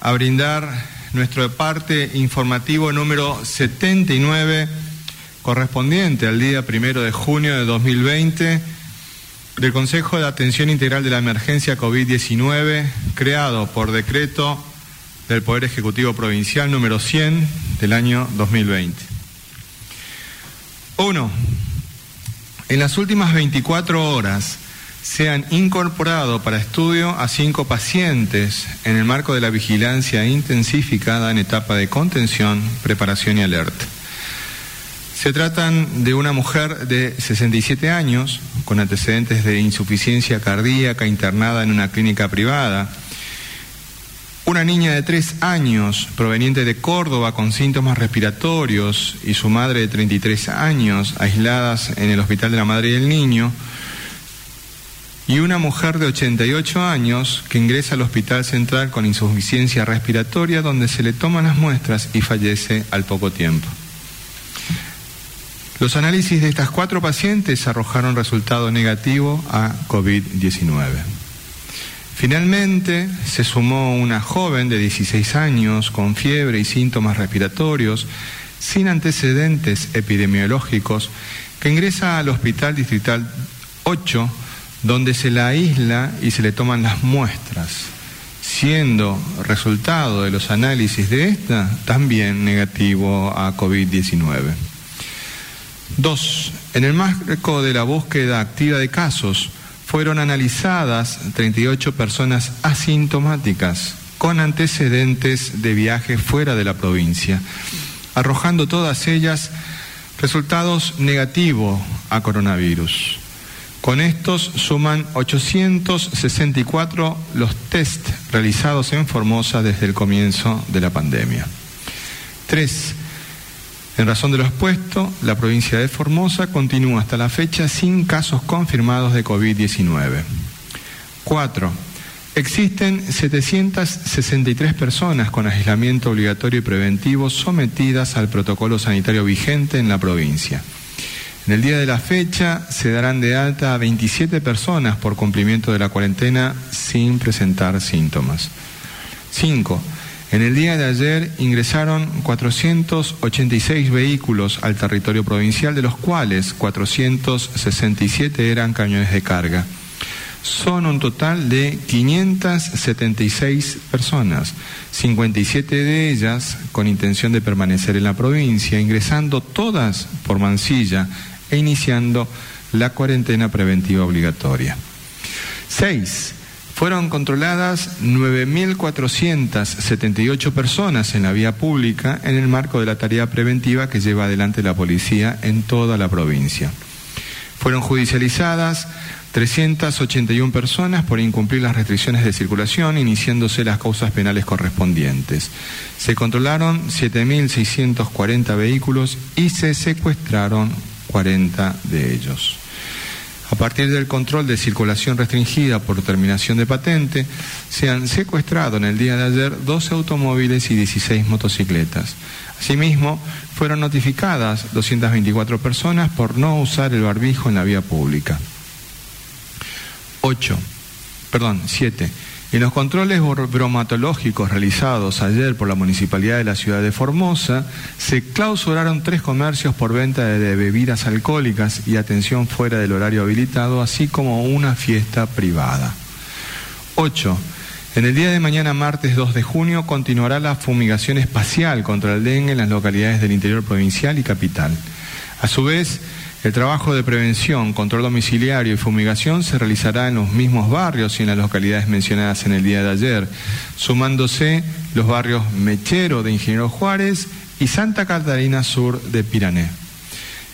a brindar nuestro parte informativo número 79, correspondiente al día primero de junio de 2020 del Consejo de Atención Integral de la Emergencia COVID-19, creado por decreto del Poder Ejecutivo Provincial número 100 del año 2020. Uno, en las últimas 24 horas, se han incorporado para estudio a cinco pacientes en el marco de la vigilancia intensificada en etapa de contención, preparación y alerta. Se tratan de una mujer de 67 años con antecedentes de insuficiencia cardíaca internada en una clínica privada, una niña de 3 años proveniente de Córdoba con síntomas respiratorios y su madre de 33 años aisladas en el Hospital de la Madre y el Niño, y una mujer de 88 años que ingresa al Hospital Central con insuficiencia respiratoria donde se le toman las muestras y fallece al poco tiempo. Los análisis de estas cuatro pacientes arrojaron resultado negativo a COVID-19. Finalmente, se sumó una joven de 16 años con fiebre y síntomas respiratorios sin antecedentes epidemiológicos que ingresa al Hospital Distrital 8 donde se la aísla y se le toman las muestras, siendo resultado de los análisis de esta también negativo a COVID-19. Dos, en el marco de la búsqueda activa de casos, fueron analizadas 38 personas asintomáticas con antecedentes de viaje fuera de la provincia, arrojando todas ellas resultados negativos a coronavirus. Con estos suman 864 los test realizados en Formosa desde el comienzo de la pandemia. Tres, en razón de lo expuesto, la provincia de Formosa continúa hasta la fecha sin casos confirmados de COVID-19. Cuatro, existen 763 personas con aislamiento obligatorio y preventivo sometidas al protocolo sanitario vigente en la provincia. En el día de la fecha se darán de alta a 27 personas por cumplimiento de la cuarentena sin presentar síntomas. 5. En el día de ayer ingresaron 486 vehículos al territorio provincial, de los cuales 467 eran camiones de carga. Son un total de 576 personas, 57 de ellas con intención de permanecer en la provincia, ingresando todas por Mansilla e iniciando la cuarentena preventiva obligatoria. Seis, fueron controladas 9.478 personas en la vía pública en el marco de la tarea preventiva que lleva adelante la policía en toda la provincia. Fueron judicializadas 381 personas por incumplir las restricciones de circulación, iniciándose las causas penales correspondientes. Se controlaron 7.640 vehículos y se secuestraron 40 de ellos. A partir del control de circulación restringida por terminación de patente, se han secuestrado en el día de ayer 12 automóviles y 16 motocicletas. Asimismo, fueron notificadas 224 personas por no usar el barbijo en la vía pública. 8. Perdón, 7 en los controles bromatológicos realizados ayer por la Municipalidad de la Ciudad de Formosa, se clausuraron tres comercios por venta de bebidas alcohólicas y atención fuera del horario habilitado, así como una fiesta privada. 8. En el día de mañana, martes 2 de junio, continuará la fumigación espacial contra el dengue en las localidades del interior provincial y capital. A su vez, el trabajo de prevención, control domiciliario y fumigación se realizará en los mismos barrios y en las localidades mencionadas en el día de ayer, sumándose los barrios Mechero de Ingeniero Juárez y Santa Catarina Sur de Pirané.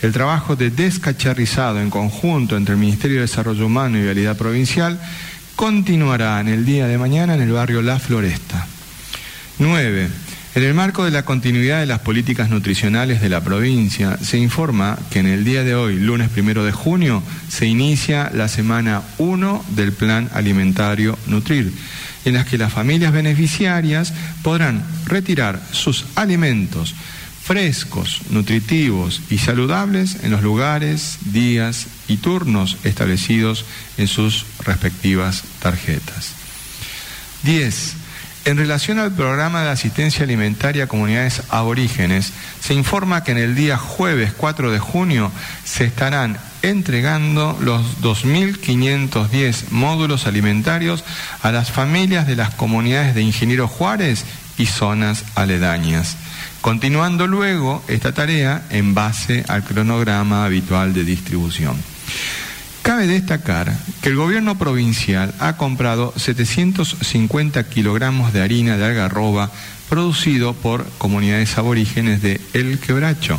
El trabajo de descacharrizado en conjunto entre el Ministerio de Desarrollo Humano y Vialidad Provincial continuará en el día de mañana en el barrio La Floresta. 9. En el marco de la continuidad de las políticas nutricionales de la provincia, se informa que en el día de hoy, lunes primero de junio, se inicia la semana 1 del Plan Alimentario Nutrir, en las que las familias beneficiarias podrán retirar sus alimentos frescos, nutritivos y saludables en los lugares, días y turnos establecidos en sus respectivas tarjetas. 10. En relación al programa de asistencia alimentaria a comunidades aborígenes, se informa que en el día jueves 4 de junio se estarán entregando los 2.510 módulos alimentarios a las familias de las comunidades de Ingeniero Juárez y zonas aledañas, continuando luego esta tarea en base al cronograma habitual de distribución. Cabe destacar que el gobierno provincial ha comprado 750 kilogramos de harina de algarroba producido por comunidades aborígenes de El Quebracho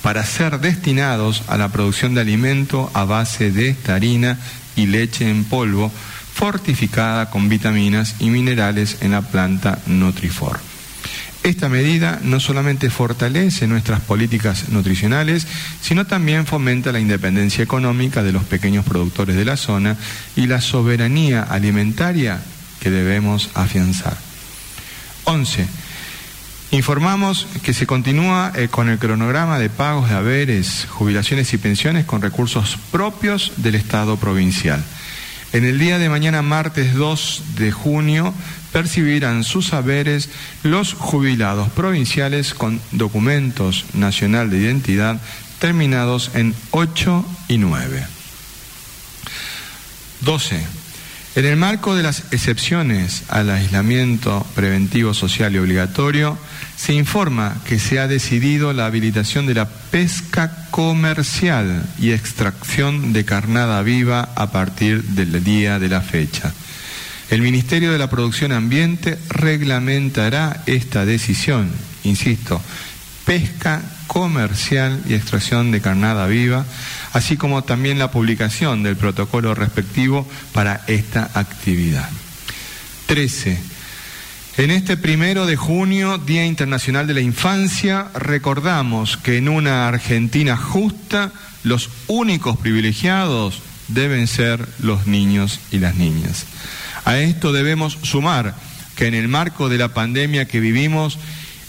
para ser destinados a la producción de alimento a base de esta harina y leche en polvo fortificada con vitaminas y minerales en la planta Nutrifor. Esta medida no solamente fortalece nuestras políticas nutricionales, sino también fomenta la independencia económica de los pequeños productores de la zona y la soberanía alimentaria que debemos afianzar. 11. Informamos que se continúa eh, con el cronograma de pagos de haberes, jubilaciones y pensiones con recursos propios del Estado provincial. En el día de mañana, martes 2 de junio, percibirán sus saberes los jubilados provinciales con documentos nacional de identidad terminados en 8 y 9. 12. En el marco de las excepciones al aislamiento preventivo social y obligatorio, se informa que se ha decidido la habilitación de la pesca comercial y extracción de carnada viva a partir del día de la fecha. El Ministerio de la Producción Ambiente reglamentará esta decisión, insisto, pesca comercial y extracción de carnada viva, así como también la publicación del protocolo respectivo para esta actividad. 13. En este primero de junio, Día Internacional de la Infancia, recordamos que en una Argentina justa, los únicos privilegiados deben ser los niños y las niñas. A esto debemos sumar que en el marco de la pandemia que vivimos,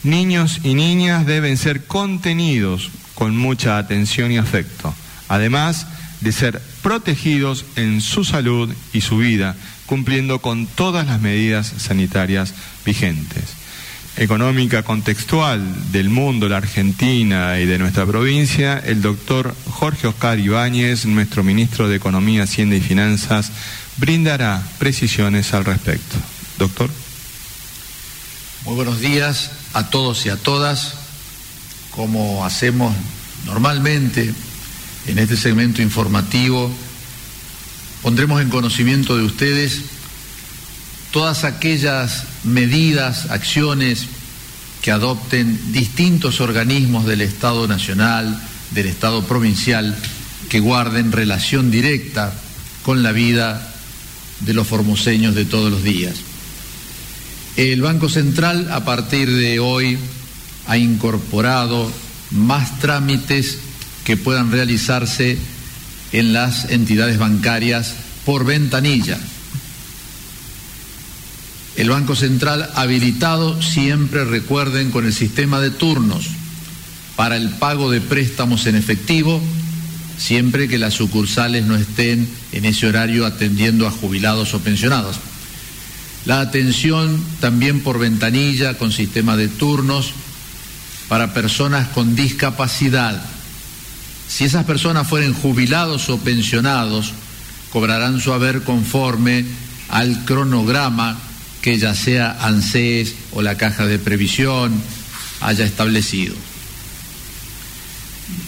niños y niñas deben ser contenidos con mucha atención y afecto, además de ser protegidos en su salud y su vida, cumpliendo con todas las medidas sanitarias vigentes. Económica contextual del mundo, la Argentina y de nuestra provincia, el doctor Jorge Oscar Ibáñez, nuestro ministro de Economía, Hacienda y Finanzas, brindará precisiones al respecto. Doctor. Muy buenos días a todos y a todas. Como hacemos normalmente en este segmento informativo, pondremos en conocimiento de ustedes todas aquellas medidas, acciones que adopten distintos organismos del Estado Nacional, del Estado Provincial, que guarden relación directa con la vida de los formoseños de todos los días. El Banco Central a partir de hoy ha incorporado más trámites que puedan realizarse en las entidades bancarias por ventanilla. El Banco Central habilitado siempre, recuerden, con el sistema de turnos para el pago de préstamos en efectivo siempre que las sucursales no estén en ese horario atendiendo a jubilados o pensionados. La atención también por ventanilla con sistema de turnos para personas con discapacidad. Si esas personas fueren jubilados o pensionados, cobrarán su haber conforme al cronograma que ya sea ANSES o la caja de previsión haya establecido.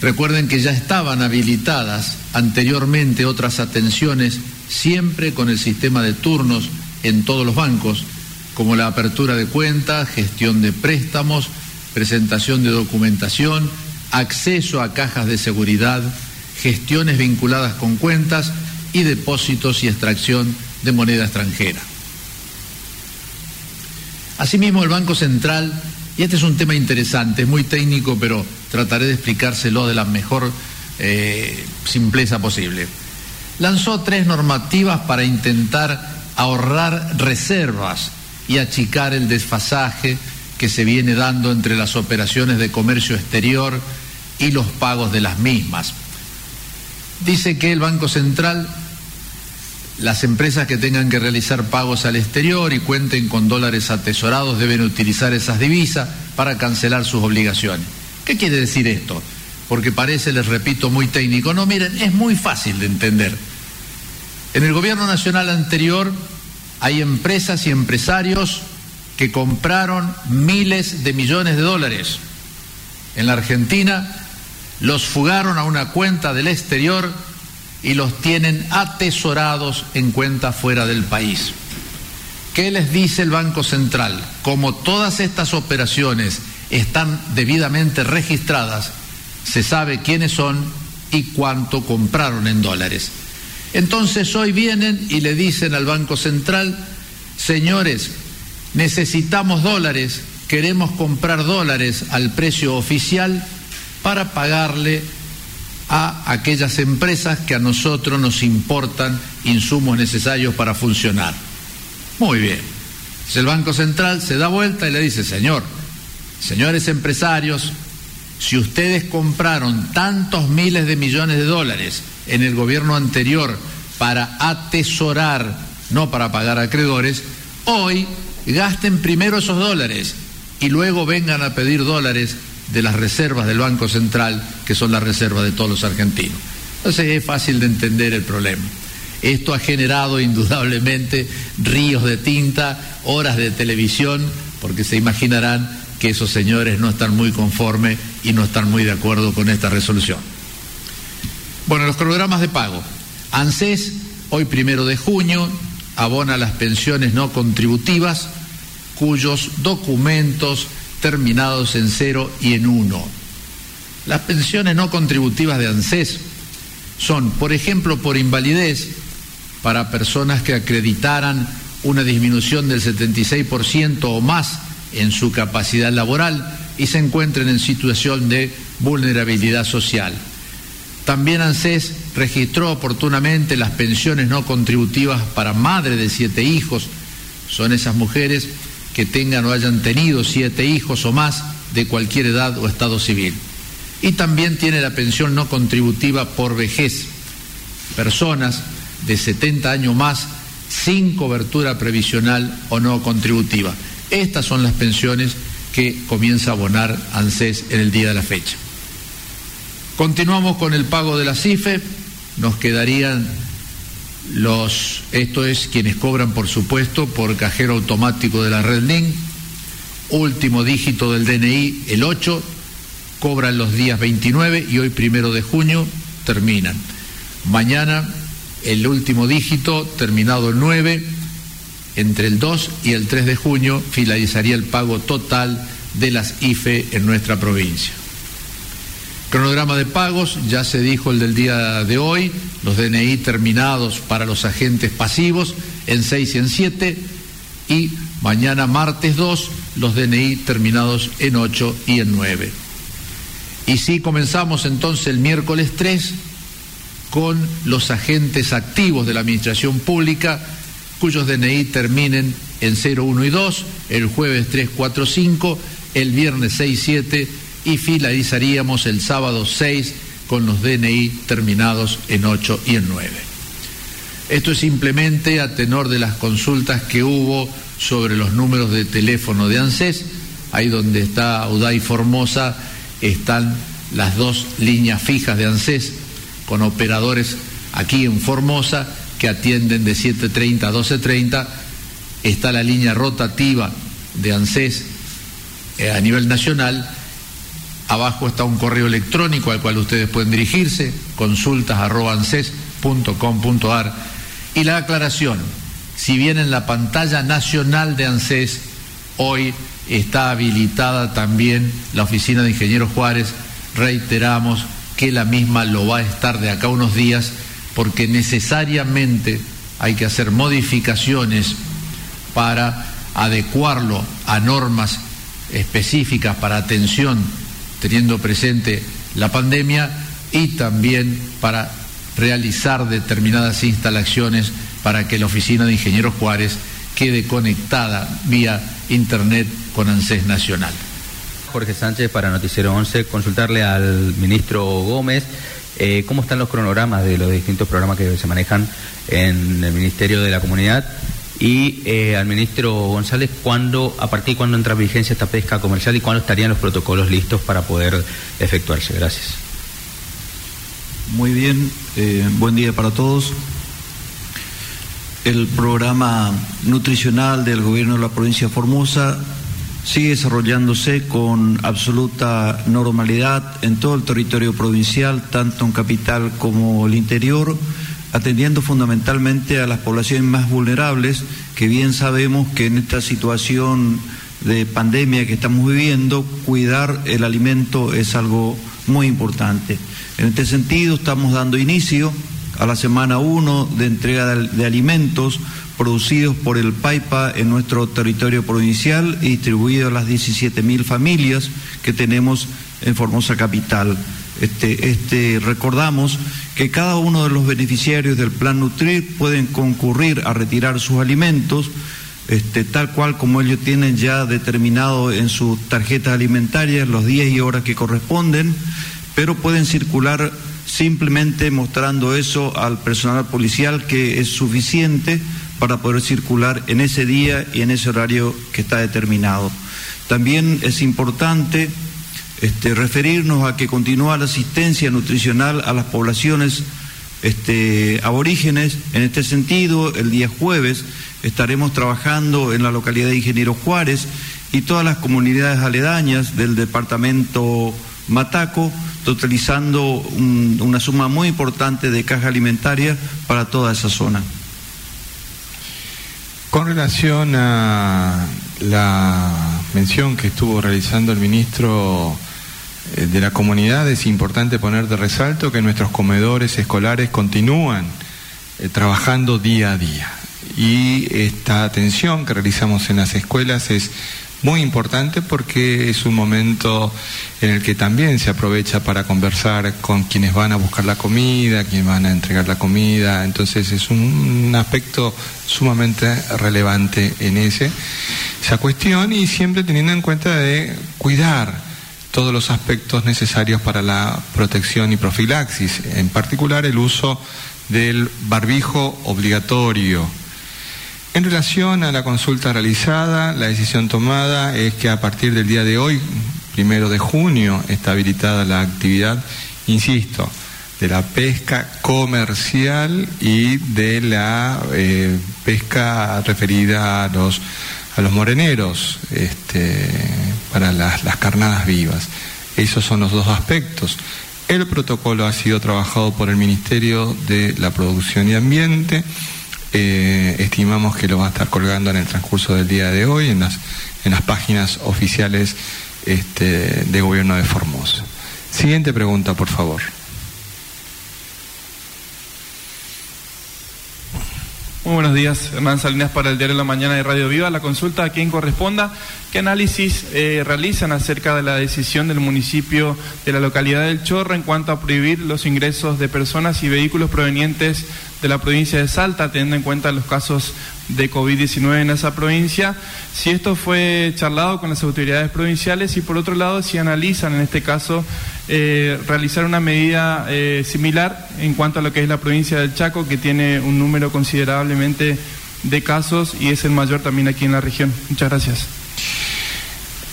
Recuerden que ya estaban habilitadas anteriormente otras atenciones, siempre con el sistema de turnos en todos los bancos, como la apertura de cuentas, gestión de préstamos, presentación de documentación, acceso a cajas de seguridad, gestiones vinculadas con cuentas y depósitos y extracción de moneda extranjera. Asimismo, el Banco Central, y este es un tema interesante, es muy técnico, pero trataré de explicárselo de la mejor eh, simpleza posible. Lanzó tres normativas para intentar ahorrar reservas y achicar el desfasaje que se viene dando entre las operaciones de comercio exterior y los pagos de las mismas. Dice que el Banco Central, las empresas que tengan que realizar pagos al exterior y cuenten con dólares atesorados deben utilizar esas divisas para cancelar sus obligaciones. ¿Qué quiere decir esto? Porque parece, les repito, muy técnico. No, miren, es muy fácil de entender. En el gobierno nacional anterior hay empresas y empresarios que compraron miles de millones de dólares. En la Argentina los fugaron a una cuenta del exterior y los tienen atesorados en cuenta fuera del país. ¿Qué les dice el Banco Central? Como todas estas operaciones están debidamente registradas, se sabe quiénes son y cuánto compraron en dólares. Entonces hoy vienen y le dicen al Banco Central, señores, necesitamos dólares, queremos comprar dólares al precio oficial para pagarle a aquellas empresas que a nosotros nos importan insumos necesarios para funcionar. Muy bien. el Banco Central se da vuelta y le dice, señor, señores empresarios, si ustedes compraron tantos miles de millones de dólares en el gobierno anterior para atesorar, no para pagar acreedores, hoy gasten primero esos dólares y luego vengan a pedir dólares de las reservas del Banco Central, que son las reservas de todos los argentinos. Entonces es fácil de entender el problema. Esto ha generado indudablemente ríos de tinta, horas de televisión, porque se imaginarán que esos señores no están muy conformes y no están muy de acuerdo con esta resolución. Bueno, los programas de pago. ANSES, hoy primero de junio, abona las pensiones no contributivas cuyos documentos terminados en cero y en uno. Las pensiones no contributivas de ANSES son, por ejemplo, por invalidez, para personas que acreditaran una disminución del 76% o más en su capacidad laboral y se encuentren en situación de vulnerabilidad social. También ANSES registró oportunamente las pensiones no contributivas para madre de siete hijos. Son esas mujeres que tengan o hayan tenido siete hijos o más de cualquier edad o estado civil. Y también tiene la pensión no contributiva por vejez. Personas de 70 años más sin cobertura previsional o no contributiva. Estas son las pensiones que comienza a abonar ANSES en el día de la fecha. Continuamos con el pago de la CIFE, nos quedarían los, esto es quienes cobran por supuesto por cajero automático de la red Link, último dígito del DNI el 8, cobran los días 29 y hoy primero de junio terminan. Mañana el último dígito terminado el 9, entre el 2 y el 3 de junio finalizaría el pago total de las IFE en nuestra provincia. Cronograma de pagos, ya se dijo el del día de hoy, los DNI terminados para los agentes pasivos en 6 y en 7 y mañana martes 2 los DNI terminados en 8 y en 9. Y si comenzamos entonces el miércoles 3 con los agentes activos de la Administración Pública cuyos DNI terminen en 0, 1 y 2, el jueves 3, 4, 5, el viernes 6, 7 y finalizaríamos el sábado 6 con los DNI terminados en 8 y en 9. Esto es simplemente a tenor de las consultas que hubo sobre los números de teléfono de ANSES. Ahí donde está Uday Formosa están las dos líneas fijas de ANSES con operadores aquí en Formosa que atienden de 7.30 a 12.30. Está la línea rotativa de ANSES eh, a nivel nacional Abajo está un correo electrónico al cual ustedes pueden dirigirse, consultas.anses.com.ar. Y la aclaración, si bien en la pantalla nacional de ANSES hoy está habilitada también la oficina de Ingenieros Juárez, reiteramos que la misma lo va a estar de acá unos días porque necesariamente hay que hacer modificaciones para adecuarlo a normas específicas para atención, teniendo presente la pandemia, y también para realizar determinadas instalaciones para que la oficina de Ingenieros Juárez quede conectada vía Internet con ANSES Nacional. Jorge Sánchez para Noticiero 11, consultarle al ministro Gómez eh, cómo están los cronogramas de los distintos programas que se manejan en el Ministerio de la Comunidad y eh, al ministro González cuándo, a partir de cuándo entra en vigencia esta pesca comercial y cuándo estarían los protocolos listos para poder efectuarse. Gracias. Muy bien, eh, buen día para todos. El programa nutricional del gobierno de la provincia de Formosa sigue desarrollándose con absoluta normalidad en todo el territorio provincial, tanto en capital como el interior, atendiendo fundamentalmente a las poblaciones más vulnerables, que bien sabemos que en esta situación de pandemia que estamos viviendo, cuidar el alimento es algo muy importante. En este sentido, estamos dando inicio a la semana 1 de entrega de, alimentos producidos por el PAIPA en nuestro territorio provincial y distribuidos a las 17.000 familias que tenemos en Formosa Capital. Este, este, recordamos que cada uno de los beneficiarios del Plan Nutrir pueden concurrir a retirar sus alimentos, este, tal cual como ellos tienen ya determinado en sus tarjetas alimentarias los días y horas que corresponden, pero pueden circular simplemente mostrando eso al personal policial que es suficiente para poder circular en ese día y en ese horario que está determinado. También es importante este, referirnos a que continúa la asistencia nutricional a las poblaciones este, aborígenes. En este sentido, el día jueves estaremos trabajando en la localidad de Ingeniero Juárez y todas las comunidades aledañas del departamento Mataco totalizando una suma muy importante de caja alimentaria para toda esa zona. Con relación a la mención que estuvo realizando el ministro de la comunidad, es importante poner de resalto que nuestros comedores escolares continúan eh, trabajando día a día. Y esta atención que realizamos en las escuelas es muy importante porque es un momento en el que también se aprovecha para conversar con quienes van a buscar la comida, quienes van a entregar la comida, entonces es un, aspecto sumamente relevante en ese, esa cuestión y siempre teniendo en cuenta de cuidar todos los aspectos necesarios para la protección y profilaxis, en particular el uso del barbijo obligatorio, en relación a la consulta realizada, la decisión tomada es que a partir del día de hoy, primero de junio, está habilitada la actividad, insisto, de la pesca comercial y de la eh, pesca referida a los, a los moreneros este, para las, carnadas vivas. Esos son los dos aspectos. El protocolo ha sido trabajado por el Ministerio de la Producción y Ambiente eh, estimamos que lo va a estar colgando en el transcurso del día de hoy en las, en las páginas oficiales este, de gobierno de Formosa. Siguiente pregunta, por favor. Muy buenos días, Hernán Salinas para el Diario de la Mañana de Radio Viva. La consulta a quien corresponda. ¿Qué análisis eh, realizan acerca de la decisión del municipio de la localidad del Chorro en cuanto a prohibir los ingresos de personas y vehículos provenientes de la provincia de Salta, teniendo en cuenta los casos de COVID-19 en esa provincia, si esto fue charlado con las autoridades provinciales y por otro lado si analizan en este caso eh, realizar una medida eh, similar en cuanto a lo que es la provincia del Chaco, que tiene un número considerablemente de casos y es el mayor también aquí en la región. Muchas gracias.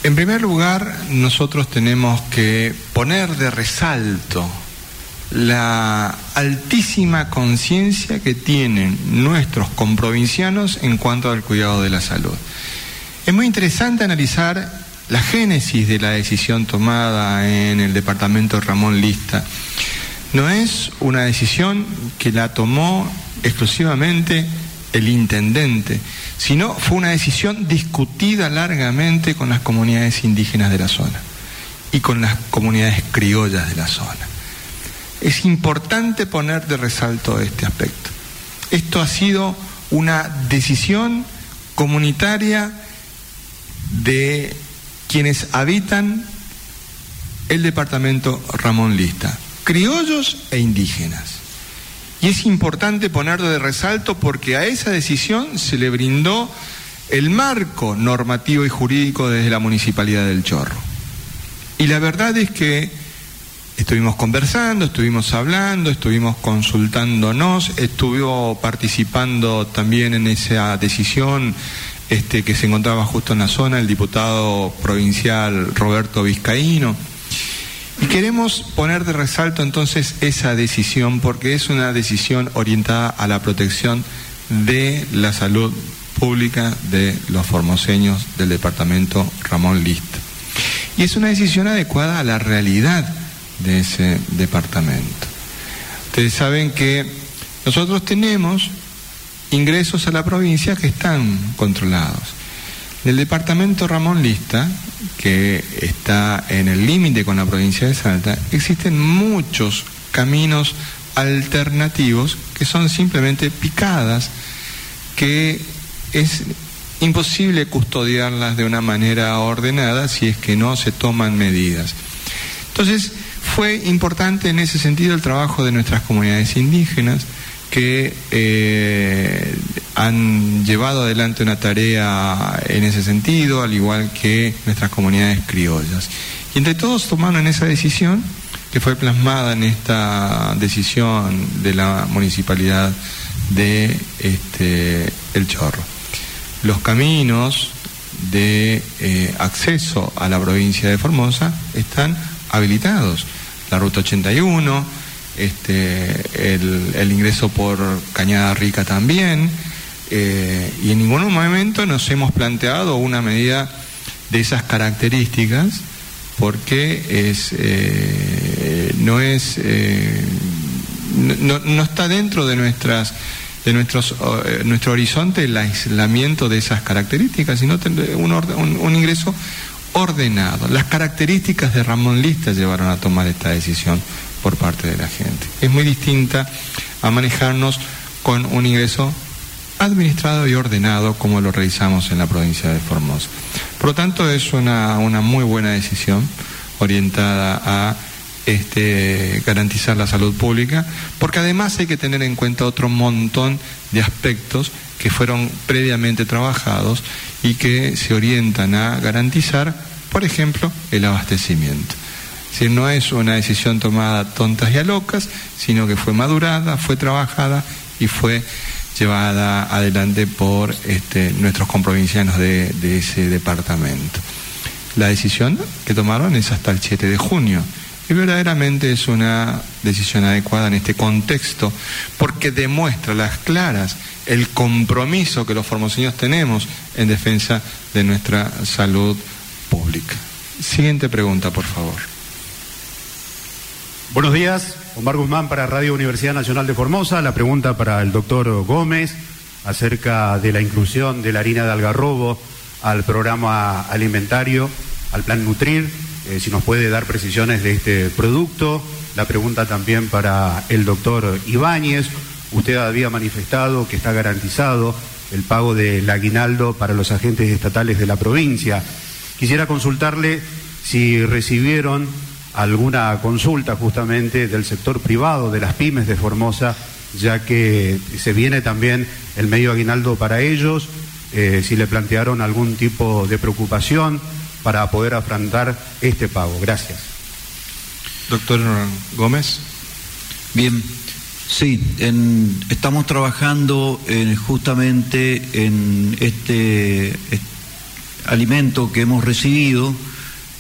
En primer lugar, nosotros tenemos que poner de resalto la altísima conciencia que tienen nuestros comprovincianos en cuanto al cuidado de la salud. Es muy interesante analizar la génesis de la decisión tomada en el departamento Ramón Lista. No es una decisión que la tomó exclusivamente el intendente, sino fue una decisión discutida largamente con las comunidades indígenas de la zona y con las comunidades criollas de la zona. Es importante poner de resalto este aspecto. Esto ha sido una decisión comunitaria de quienes habitan el departamento Ramón Lista, criollos e indígenas. Y es importante ponerlo de resalto porque a esa decisión se le brindó el marco normativo y jurídico desde la Municipalidad del Chorro. Y la verdad es que estuvimos conversando, estuvimos hablando, estuvimos consultándonos, estuvo participando también en esa decisión este, que se encontraba justo en la zona el diputado provincial Roberto Vizcaíno. Y queremos poner de resalto entonces esa decisión porque es una decisión orientada a la protección de la salud pública de los formoseños del departamento Ramón Lista. Y es una decisión adecuada a la realidad de ese departamento. Ustedes saben que nosotros tenemos ingresos a la provincia que están controlados. El departamento Ramón Lista, que está en el límite con la provincia de Salta, existen muchos caminos alternativos que son simplemente picadas, que es imposible custodiarlas de una manera ordenada si es que no se toman medidas. Entonces, fue importante en ese sentido el trabajo de nuestras comunidades indígenas, que eh, han llevado adelante una tarea en ese sentido, al igual que nuestras comunidades criollas. Y entre todos tomaron esa decisión que fue plasmada en esta decisión de la municipalidad de este, El Chorro. Los caminos de eh, acceso a la provincia de Formosa están habilitados. La ruta 81, este, el, ingreso por Cañada Rica también, eh, y en ningún momento nos hemos planteado una medida de esas características porque es, eh, no es eh, no, está dentro de nuestras de nuestros, nuestro horizonte el aislamiento de esas características, sino un ingreso ordenado. Las características de Ramón Lista llevaron a tomar esta decisión por parte de la gente. Es muy distinta a manejarnos con un ingreso administrado y ordenado como lo realizamos en la provincia de Formosa. Por lo tanto, es una, muy buena decisión orientada a este, garantizar la salud pública, porque además hay que tener en cuenta otro montón de aspectos que fueron previamente trabajados y que se orientan a garantizar, por ejemplo, el abastecimiento decir, no es una decisión tomada tontas y a locas, sino que fue madurada, fue trabajada y fue llevada adelante por este, nuestros comprovincianos de, de, ese departamento. La decisión que tomaron es hasta el 7 de junio y verdaderamente es una decisión adecuada en este contexto porque demuestra las claras el compromiso que los formoseños tenemos en defensa de nuestra salud pública. Siguiente pregunta, por favor. Buenos días, Omar Guzmán para Radio Universidad Nacional de Formosa. La pregunta para el doctor Gómez acerca de la inclusión de la harina de algarrobo al programa alimentario, al plan Nutrir, eh, si nos puede dar precisiones de este producto. La pregunta también para el doctor Ibáñez. Usted había manifestado que está garantizado el pago del aguinaldo para los agentes estatales de la provincia. Quisiera consultarle si recibieron alguna consulta justamente del sector privado, de las pymes de Formosa, ya que se viene también el medio aguinaldo para ellos, eh, si le plantearon algún tipo de preocupación para poder afrontar este pago. Gracias. Doctor Gómez. Bien, sí, estamos trabajando justamente en este alimento que hemos recibido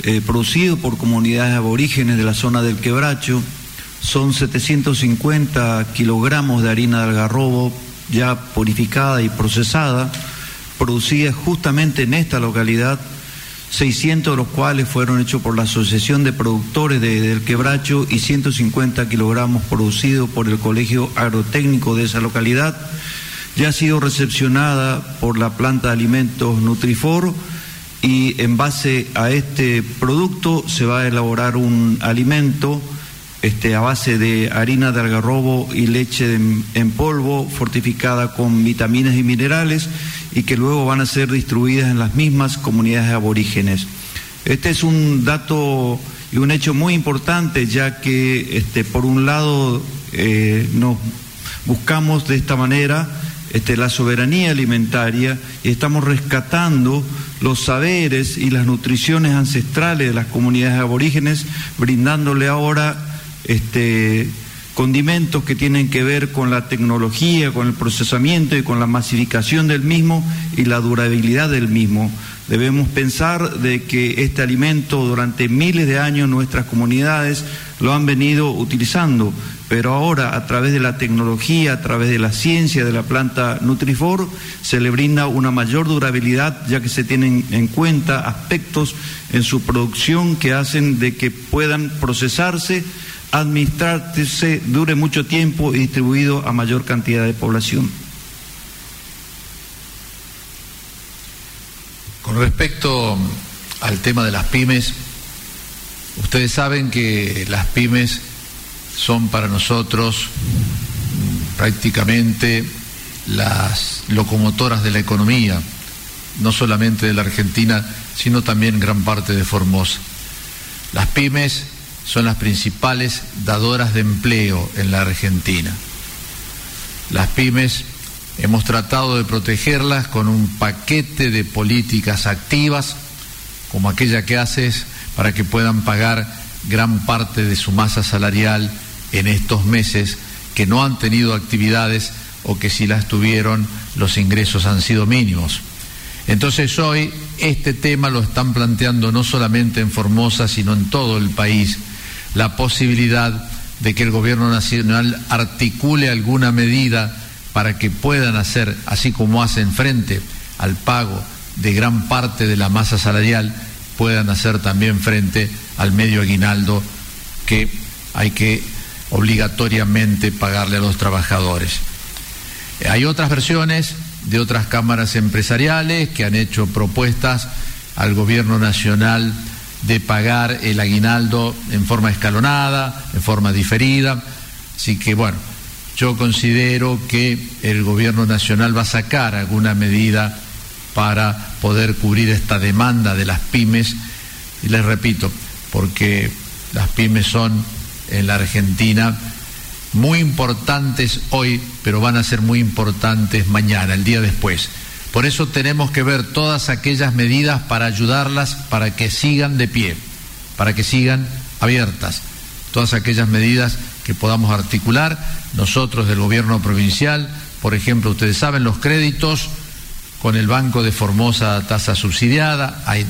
eh, producido por comunidades aborígenes de la zona del Quebracho. Son 750 kilogramos de harina de algarrobo ya purificada y procesada, producida justamente en esta localidad, 600 de los cuales fueron hechos por la Asociación de Productores del Quebracho y 150 kilogramos producidos por el Colegio Agrotécnico de esa localidad. Ya ha sido recepcionada por la planta de alimentos Nutrifor y en base a este producto se va a elaborar un alimento este, a base de harina de algarrobo y leche en polvo fortificada con vitaminas y minerales y que luego van a ser distribuidas en las mismas comunidades aborígenes. Este es un dato y un hecho muy importante ya que este, por un lado eh, nos buscamos de esta manera este, la soberanía alimentaria y estamos rescatando los saberes y las nutriciones ancestrales de las comunidades aborígenes, brindándole ahora este, condimentos que tienen que ver con la tecnología, con el procesamiento y con la masificación del mismo y la durabilidad del mismo. Debemos pensar de que este alimento durante miles de años nuestras comunidades lo han venido utilizando, pero ahora a través de la tecnología, a través de la ciencia de la planta Nutrifor, se le brinda una mayor durabilidad ya que se tienen en cuenta aspectos en su producción que hacen de que puedan procesarse, administrarse, dure mucho tiempo y distribuido a mayor cantidad de población. Con respecto al tema de las pymes, ustedes saben que las pymes son para nosotros prácticamente las locomotoras de la economía, no solamente de la Argentina, sino también gran parte de Formosa. Las pymes son las principales dadoras de empleo en la Argentina. Las pymes Hemos tratado de protegerlas con un paquete de políticas activas, como aquella que haces para que puedan pagar gran parte de su masa salarial en estos meses que no han tenido actividades o que si las tuvieron los ingresos han sido mínimos. Entonces hoy este tema lo están planteando no solamente en Formosa, sino en todo el país, la posibilidad de que el gobierno nacional articule alguna medida para que puedan hacer, así como hacen frente al pago de gran parte de la masa salarial, puedan hacer también frente al medio aguinaldo que hay que obligatoriamente pagarle a los trabajadores. Hay otras versiones de otras cámaras empresariales que han hecho propuestas al gobierno nacional de pagar el aguinaldo en forma escalonada, en forma diferida. Así que bueno, yo considero que el gobierno nacional va a sacar alguna medida para poder cubrir esta demanda de las pymes. Y les repito, porque las pymes son en la Argentina. Muy importantes hoy, pero van a ser muy importantes mañana, el día después. Por eso tenemos que ver todas aquellas medidas para ayudarlas para que sigan de pie, para que sigan abiertas. Todas aquellas medidas que podamos articular nosotros del gobierno provincial, por ejemplo, ustedes saben los créditos con el Banco de Formosa tasa subsidiada, hay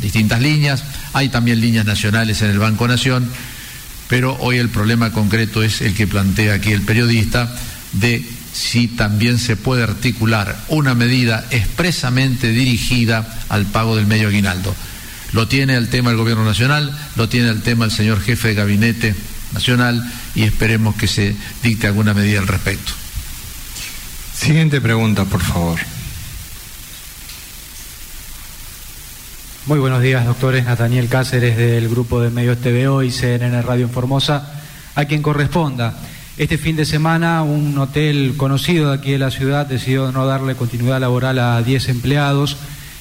distintas líneas, hay también líneas nacionales en el Banco Nación, pero hoy el problema concreto es el que plantea aquí el periodista de si también se puede articular una medida expresamente dirigida al pago del medio aguinaldo. Lo tiene el tema el Gobierno Nacional, lo tiene el tema el señor jefe de gabinete nacional y esperemos que se dicte alguna medida al respecto. Siguiente pregunta, por favor. Muy buenos días, doctores. Nataniel Cáceres del grupo de Medios TVO y CNN Radio en Formosa. A quien corresponda. Este fin de semana, un hotel conocido de aquí de la ciudad decidió no darle continuidad laboral a 10 empleados.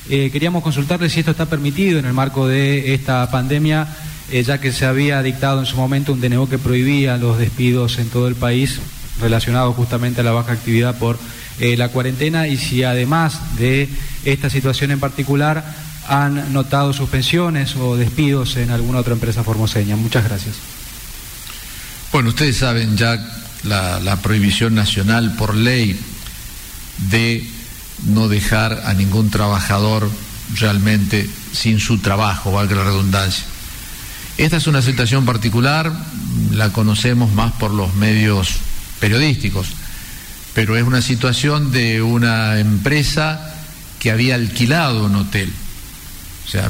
Eh, queríamos consultarle si esto está permitido en el marco de esta pandemia eh, ya que se había dictado en su momento un DNO que prohibía los despidos en todo el país relacionados justamente a la baja actividad por eh, la cuarentena y si además de esta situación en particular han notado suspensiones o despidos en alguna otra empresa formoseña. Muchas gracias. Bueno, ustedes saben ya la, prohibición nacional por ley de no dejar a ningún trabajador realmente sin su trabajo, valga la redundancia. Esta es una situación particular, la conocemos más por los medios periodísticos, pero es una situación de una empresa que había alquilado un hotel. O sea,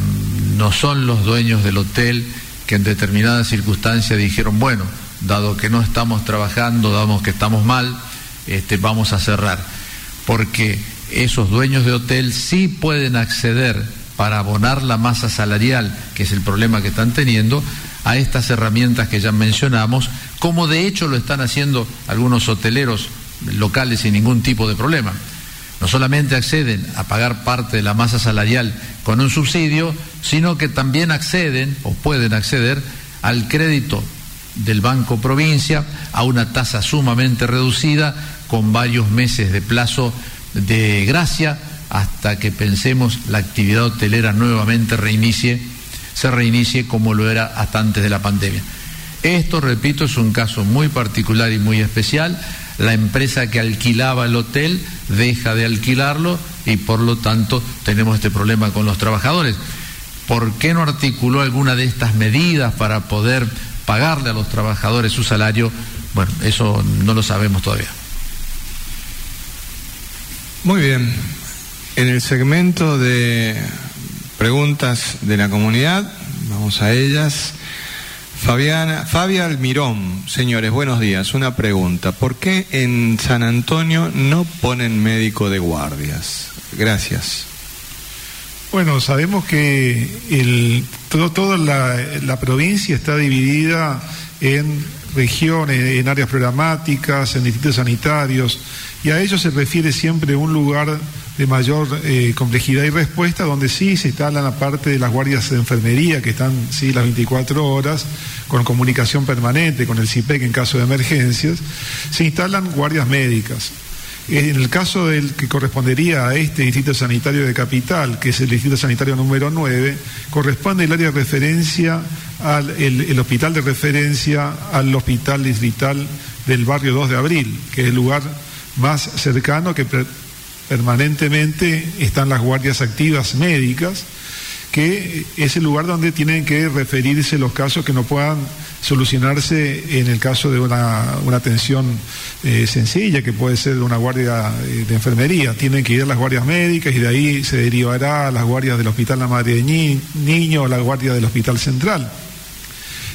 no son los dueños del hotel que en determinadas circunstancias dijeron, bueno, dado que no estamos trabajando, dado que estamos mal, este, vamos a cerrar. Porque esos dueños de hotel sí pueden acceder para abonar la masa salarial, que es el problema que están teniendo, a estas herramientas que ya mencionamos, como de hecho lo están haciendo algunos hoteleros locales sin ningún tipo de problema. No solamente acceden a pagar parte de la masa salarial con un subsidio, sino que también acceden o pueden acceder al crédito del Banco Provincia a una tasa sumamente reducida con varios meses de plazo de gracia hasta que pensemos la actividad hotelera nuevamente reinicie, se reinicie como lo era hasta antes de la pandemia. Esto, repito, es un caso muy particular y muy especial. La empresa que alquilaba el hotel deja de alquilarlo y por lo tanto tenemos este problema con los trabajadores. ¿Por qué no articuló alguna de estas medidas para poder pagarle a los trabajadores su salario? Bueno, eso no lo sabemos todavía. Muy bien. En el segmento de preguntas de la comunidad, vamos a ellas. Fabiana, Fabia Almirón, señores, buenos días. Una pregunta. ¿Por qué en San Antonio no ponen médico de guardias? Gracias. Bueno, sabemos que el, todo, toda la, la provincia está dividida en regiones, en áreas programáticas, en distritos sanitarios, y a ello se refiere siempre un lugar de mayor eh, complejidad y respuesta, donde sí se instalan aparte de las guardias de enfermería, que están sí las 24 horas, con comunicación permanente con el CIPEC en caso de emergencias, se instalan guardias médicas. En el caso del que correspondería a este distrito sanitario de capital, que es el distrito sanitario número 9, corresponde el área de referencia al el, hospital de referencia al hospital distrital del barrio 2 de abril, que es el lugar más cercano que permanentemente están las guardias activas médicas, que es el lugar donde tienen que referirse los casos que no puedan solucionarse en el caso de una, atención eh, sencilla, que puede ser una guardia eh, de enfermería. Tienen que ir a las guardias médicas y de ahí se derivará a las guardias del Hospital La Madre de Niño o la guardia del Hospital Central.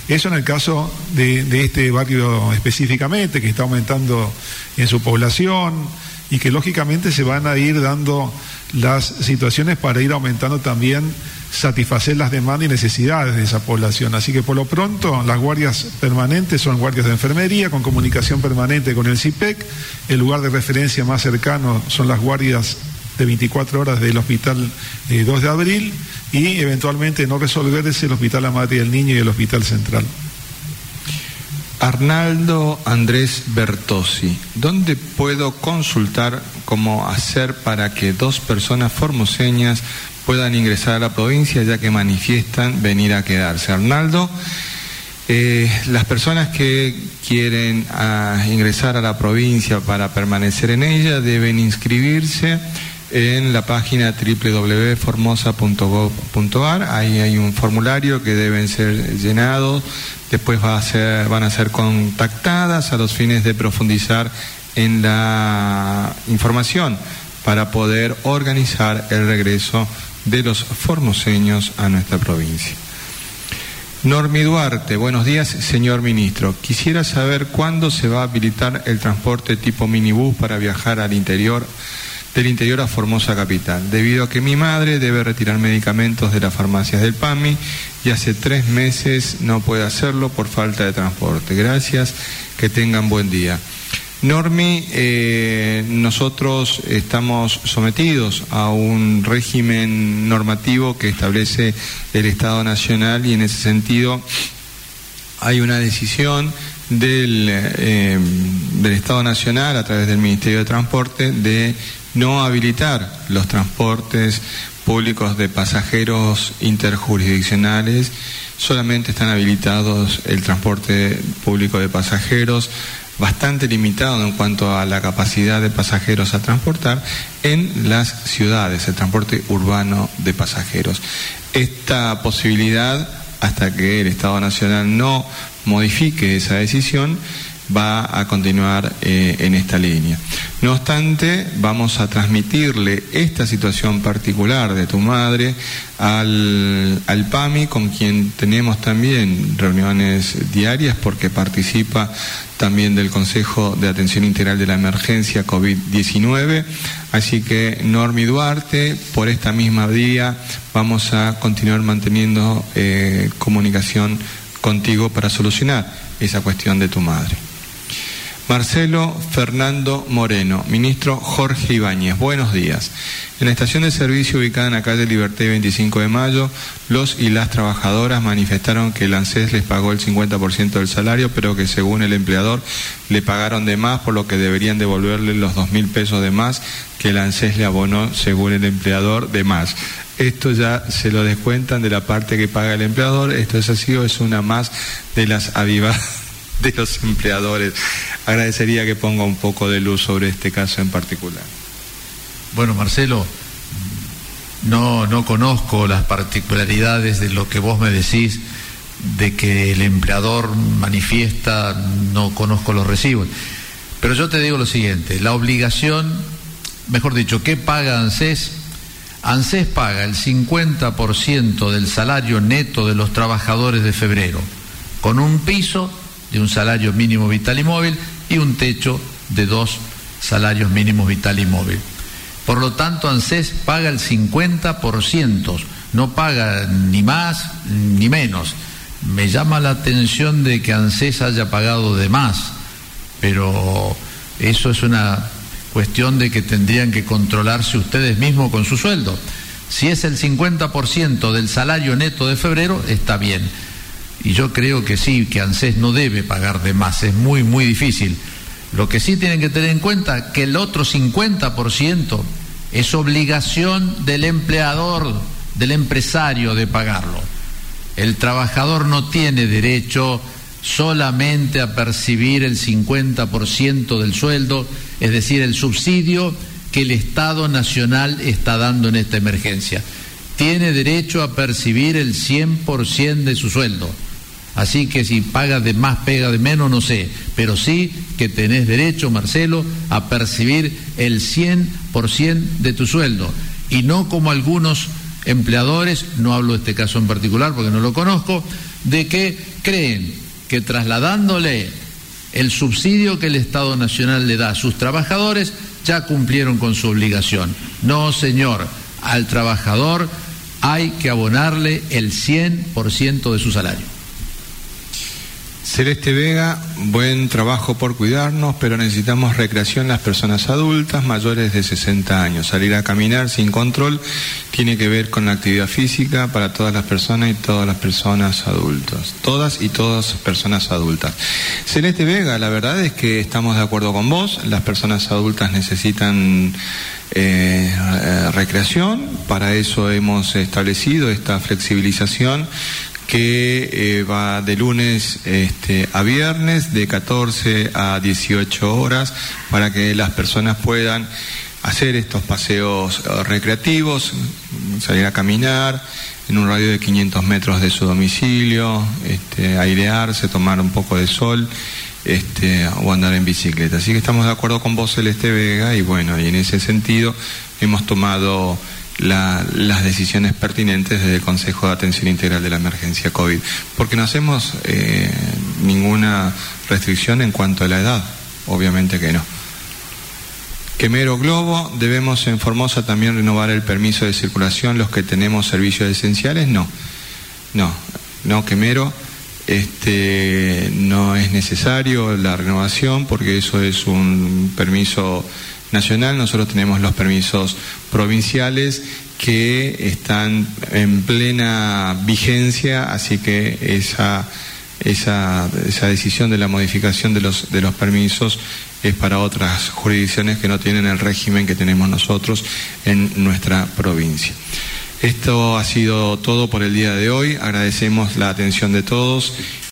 Eso en el caso de este barrio específicamente, que está aumentando en su población y que lógicamente se van a ir dando las situaciones para ir aumentando también, satisfacer las demandas y necesidades de esa población. Así que por lo pronto las guardias permanentes son guardias de enfermería con comunicación permanente con el CIPEC. El lugar de referencia más cercano son las guardias de 24 horas del Hospital 2 eh, de Abril y eventualmente no resolverse el Hospital La Madre del Niño y el Hospital Central. Arnaldo Andrés Bertosi, ¿dónde puedo consultar cómo hacer para que dos personas formoseñas puedan ingresar a la provincia ya que manifiestan venir a quedarse? Arnaldo, eh, las personas que quieren ah, ingresar a la provincia para permanecer en ella deben inscribirse en la página www.formosa.gov.ar. Ahí hay un formulario que deben ser llenados, después va a ser, van a ser contactadas a los fines de profundizar en la información para poder organizar el regreso de los formoseños a nuestra provincia. Normi Duarte, buenos días, señor ministro. Quisiera saber cuándo se va a habilitar el transporte tipo minibús para viajar al interior del interior a Formosa Capital, debido a que mi madre debe retirar medicamentos de las farmacias del PAMI y hace tres meses no puede hacerlo por falta de transporte. Gracias, que tengan buen día. Normi, eh, nosotros estamos sometidos a un régimen normativo que establece el Estado Nacional y en ese sentido hay una decisión del, eh, del Estado Nacional a través del Ministerio de Transporte de no habilitar los transportes públicos de pasajeros interjurisdiccionales, solamente están habilitados el transporte público de pasajeros, bastante limitado en cuanto a la capacidad de pasajeros a transportar en las ciudades, el transporte urbano de pasajeros. Esta posibilidad, hasta que el Estado Nacional no modifique esa decisión, va a continuar eh, en esta línea. No obstante, vamos a transmitirle esta situación particular de tu madre al, al, PAMI, con quien tenemos también reuniones diarias porque participa también del Consejo de Atención Integral de la Emergencia COVID-19. Así que Normi Duarte, por esta misma día, vamos a continuar manteniendo eh, comunicación contigo para solucionar esa cuestión de tu madre. Marcelo Fernando Moreno, ministro Jorge Ibáñez, buenos días. En la estación de servicio ubicada en la calle Libertad 25 de Mayo, los y las trabajadoras manifestaron que el ANSES les pagó el 50% del salario, pero que según el empleador le pagaron de más, por lo que deberían devolverle los dos mil pesos de más que el ANSES le abonó según el empleador de más. Esto ya se lo descuentan de la parte que paga el empleador, esto es así o es una más de las avivadas de los empleadores. Agradecería que ponga un poco de luz sobre este caso en particular. Bueno, Marcelo, no, no conozco las particularidades de lo que vos me decís, de que el empleador manifiesta, no conozco los recibos. Pero yo te digo lo siguiente, la obligación, mejor dicho, ¿qué paga ANSES? ANSES paga el 50% del salario neto de los trabajadores de febrero, con un piso de un salario mínimo vital y móvil y un techo de dos salarios mínimos vital y móvil. Por lo tanto, ANSES paga el 50%, no paga ni más ni menos. Me llama la atención de que ANSES haya pagado de más, pero eso es una cuestión de que tendrían que controlarse ustedes mismos con su sueldo. Si es el 50% del salario neto de febrero, está bien y yo creo que sí, que ANSES no debe pagar de más, es muy, muy difícil. Lo que sí tienen que tener en cuenta que el otro 50% es obligación del empleador, del empresario de pagarlo. El trabajador no tiene derecho solamente a percibir el 50% del sueldo, es decir, el subsidio que el Estado Nacional está dando en esta emergencia. Tiene derecho a percibir el 100% de su sueldo. Así que si pagas de más, pega de menos, no sé. Pero sí que tenés derecho, Marcelo, a percibir el 100% de tu sueldo. Y no como algunos empleadores, no hablo de este caso en particular porque no lo conozco, de que creen que trasladándole el subsidio que el Estado Nacional le da a sus trabajadores, ya cumplieron con su obligación. No, señor, al trabajador hay que abonarle el 100% de su salario. Celeste Vega, buen trabajo por cuidarnos, pero necesitamos recreación las personas adultas mayores de 60 años. Salir a caminar sin control tiene que ver con la actividad física para todas las personas y todas las personas adultas. Todas y todas personas adultas. Celeste Vega, la verdad es que estamos de acuerdo con vos. Las personas adultas necesitan eh, eh, recreación. Para eso hemos establecido esta flexibilización que eh, va de lunes este, a viernes, de 14 a 18 horas, para que las personas puedan hacer estos paseos eh, recreativos, salir a caminar en un radio de 500 metros de su domicilio, este, airearse, tomar un poco de sol. Este, o andar en bicicleta. Así que estamos de acuerdo con vos, Celeste Vega, y bueno, y en ese sentido hemos tomado las decisiones pertinentes desde el Consejo de Atención Integral de la Emergencia COVID, porque no hacemos eh, ninguna restricción en cuanto a la edad, obviamente que no. Quemero Globo, ¿debemos en Formosa también renovar el permiso de circulación los que tenemos servicios esenciales? No, no, no, Quemero, este, no es necesario la renovación porque eso es un permiso nacional, nosotros tenemos los permisos provinciales que están en plena vigencia, así que esa, esa, esa decisión de la modificación de los, de los permisos es para otras jurisdicciones que no tienen el régimen que tenemos nosotros en nuestra provincia. Esto ha sido todo por el día de hoy. Agradecemos la atención de todos